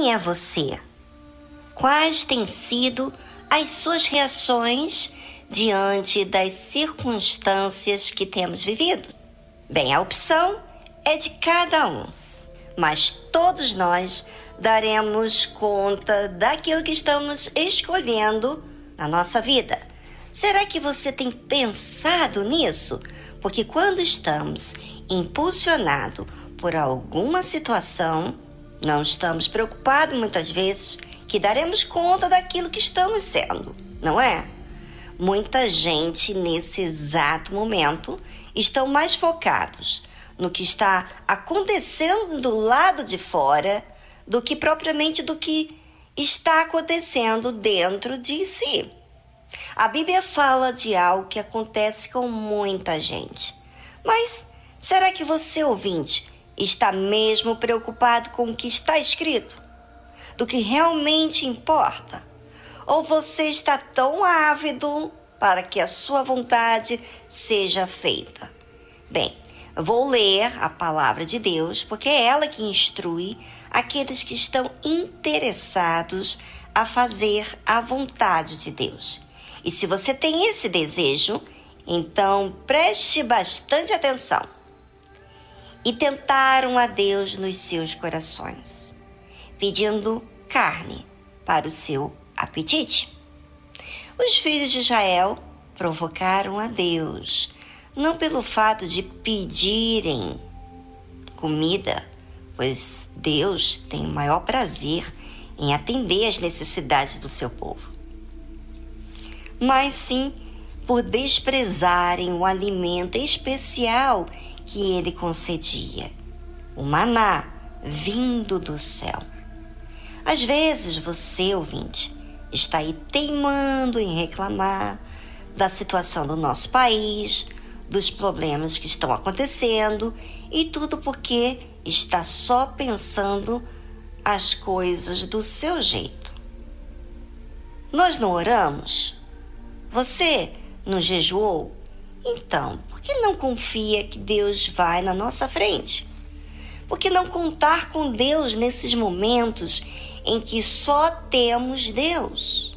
Quem é você? Quais têm sido as suas reações diante das circunstâncias que temos vivido? Bem, a opção é de cada um, mas todos nós daremos conta daquilo que estamos escolhendo na nossa vida. Será que você tem pensado nisso? Porque quando estamos impulsionados por alguma situação, não estamos preocupados muitas vezes que daremos conta daquilo que estamos sendo, não é? Muita gente nesse exato momento estão mais focados no que está acontecendo do lado de fora do que propriamente do que está acontecendo dentro de si. A Bíblia fala de algo que acontece com muita gente. Mas será que você, ouvinte, está mesmo preocupado com o que está escrito? Do que realmente importa? Ou você está tão ávido para que a sua vontade seja feita? Bem, vou ler a palavra de Deus, porque é ela que instrui aqueles que estão interessados a fazer a vontade de Deus. E se você tem esse desejo, então preste bastante atenção. E tentaram a Deus nos seus corações, pedindo carne para o seu apetite. Os filhos de Israel provocaram a Deus, não pelo fato de pedirem comida, pois Deus tem o maior prazer em atender às necessidades do seu povo, mas sim por desprezarem o alimento especial que ele concedia, o maná vindo do céu. Às vezes você, ouvinte, está aí teimando em reclamar da situação do nosso país, dos problemas que estão acontecendo e tudo porque está só pensando as coisas do seu jeito. Nós não oramos? Você não jejuou? Então, por que não confia que Deus vai na nossa frente? Por que não contar com Deus nesses momentos em que só temos Deus?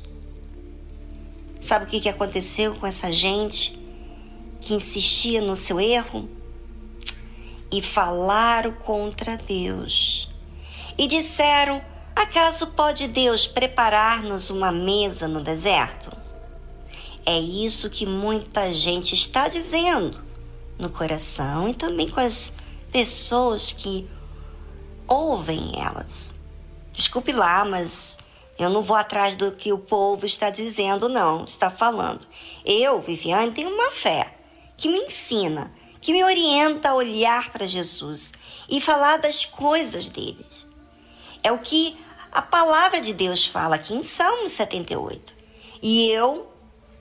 Sabe o que aconteceu com essa gente que insistia no seu erro? e falaram contra Deus. E disseram: Acaso pode Deus preparar-nos uma mesa no deserto? É isso que muita gente está dizendo no coração e também com as pessoas que ouvem elas. Desculpe lá, mas eu não vou atrás do que o povo está dizendo, não, está falando. Eu, Viviane, tenho uma fé que me ensina que me orienta a olhar para Jesus e falar das coisas deles. É o que a palavra de Deus fala aqui em Salmo 78. E eu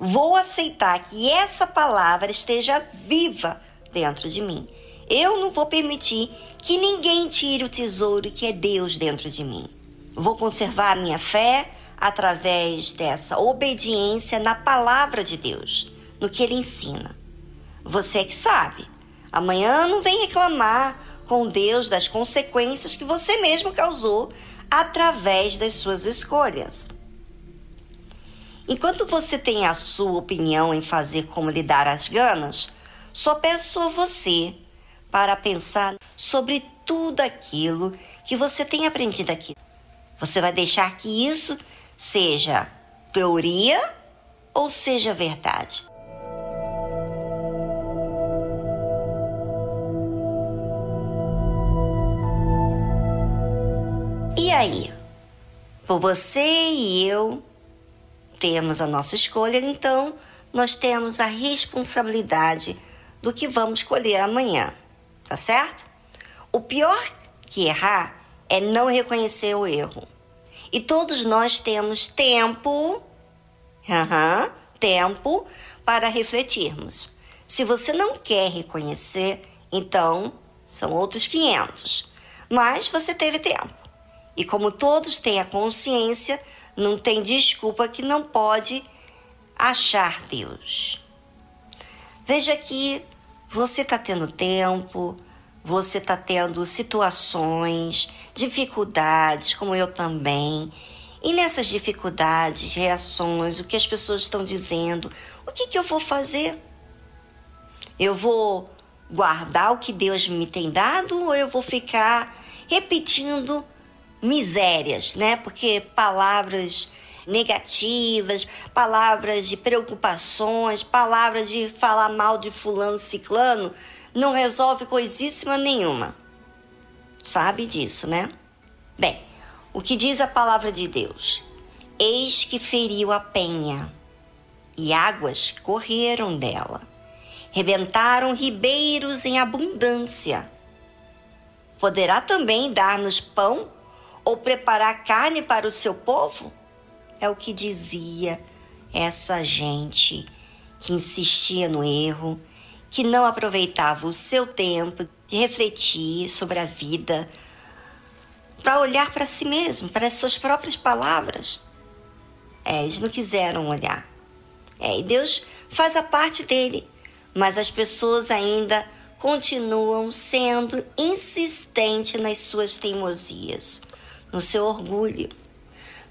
vou aceitar que essa palavra esteja viva dentro de mim. Eu não vou permitir que ninguém tire o tesouro que é Deus dentro de mim. Vou conservar a minha fé através dessa obediência na palavra de Deus, no que ele ensina. Você é que sabe. Amanhã não vem reclamar com Deus das consequências que você mesmo causou através das suas escolhas. Enquanto você tem a sua opinião em fazer como lhe dar as ganas, só peço a você para pensar sobre tudo aquilo que você tem aprendido aqui. Você vai deixar que isso seja teoria ou seja verdade? E aí? Por você e eu temos a nossa escolha, então nós temos a responsabilidade do que vamos escolher amanhã, tá certo? O pior que errar é não reconhecer o erro. E todos nós temos tempo, uhum, tempo para refletirmos. Se você não quer reconhecer, então são outros 500. Mas você teve tempo. E como todos têm a consciência, não tem desculpa que não pode achar Deus. Veja que você está tendo tempo, você está tendo situações, dificuldades, como eu também. E nessas dificuldades, reações, o que as pessoas estão dizendo, o que, que eu vou fazer? Eu vou guardar o que Deus me tem dado ou eu vou ficar repetindo misérias, né? Porque palavras negativas, palavras de preocupações, palavras de falar mal de fulano ciclano, não resolve coisíssima nenhuma. Sabe disso, né? Bem, o que diz a palavra de Deus? Eis que feriu a penha, e águas correram dela. Rebentaram ribeiros em abundância. Poderá também dar-nos pão ou preparar carne para o seu povo? É o que dizia essa gente que insistia no erro, que não aproveitava o seu tempo de refletir sobre a vida, para olhar para si mesmo, para as suas próprias palavras. É, eles não quiseram olhar. É, e Deus faz a parte dele, mas as pessoas ainda continuam sendo insistentes nas suas teimosias, no seu orgulho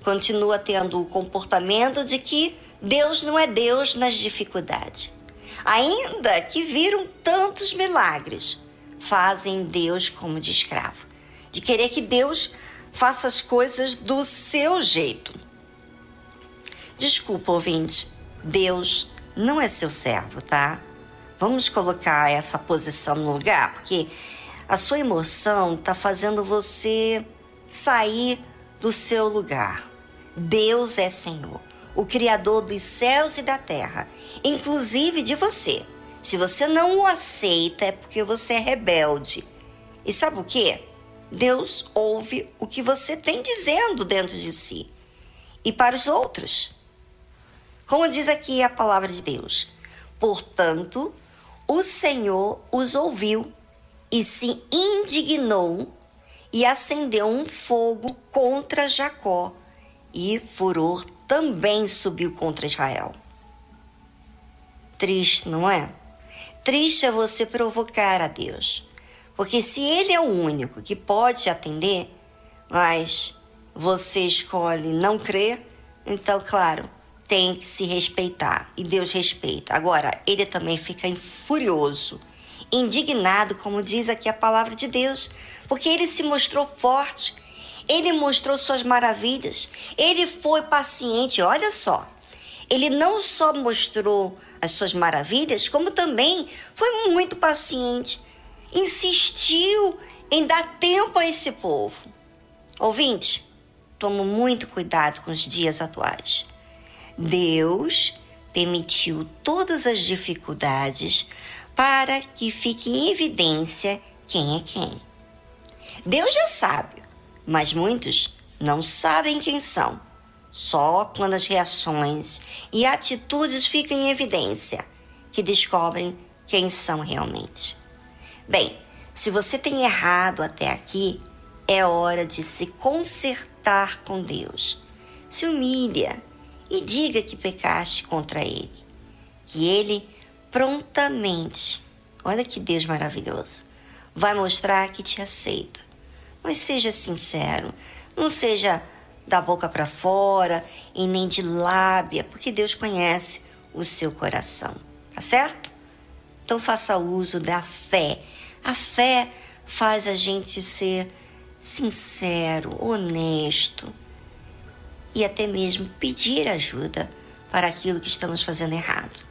continua tendo o comportamento de que Deus não é Deus nas dificuldades. Ainda que viram tantos milagres, fazem Deus como de escravo, de querer que Deus faça as coisas do seu jeito. Desculpa, ouvinte, Deus não é seu servo, tá? Vamos colocar essa posição no lugar, porque a sua emoção está fazendo você sair do seu lugar. Deus é Senhor, o Criador dos céus e da terra, inclusive de você. Se você não o aceita, é porque você é rebelde. E sabe o que? Deus ouve o que você tem dizendo dentro de si e para os outros. Como diz aqui a palavra de Deus: Portanto, o Senhor os ouviu e se indignou e acendeu um fogo contra Jacó e furor também subiu contra Israel. Triste, não é? Triste é você provocar a Deus. Porque se Ele é o único que pode te atender, mas você escolhe não crer, então, claro, tem que se respeitar. E Deus respeita. Agora, Ele também fica furioso, indignado, como diz aqui a palavra de Deus, porque Ele se mostrou forte ele mostrou suas maravilhas. Ele foi paciente. Olha só. Ele não só mostrou as suas maravilhas, como também foi muito paciente. Insistiu em dar tempo a esse povo. Ouvinte, tome muito cuidado com os dias atuais. Deus permitiu todas as dificuldades para que fique em evidência quem é quem. Deus já sabe mas muitos não sabem quem são. Só quando as reações e atitudes ficam em evidência que descobrem quem são realmente. Bem, se você tem errado até aqui, é hora de se consertar com Deus. Se humilha e diga que pecaste contra Ele. Que Ele prontamente, olha que Deus maravilhoso, vai mostrar que te aceita mas seja sincero, não seja da boca para fora e nem de lábia, porque Deus conhece o seu coração, tá certo? Então faça uso da fé. A fé faz a gente ser sincero, honesto e até mesmo pedir ajuda para aquilo que estamos fazendo errado.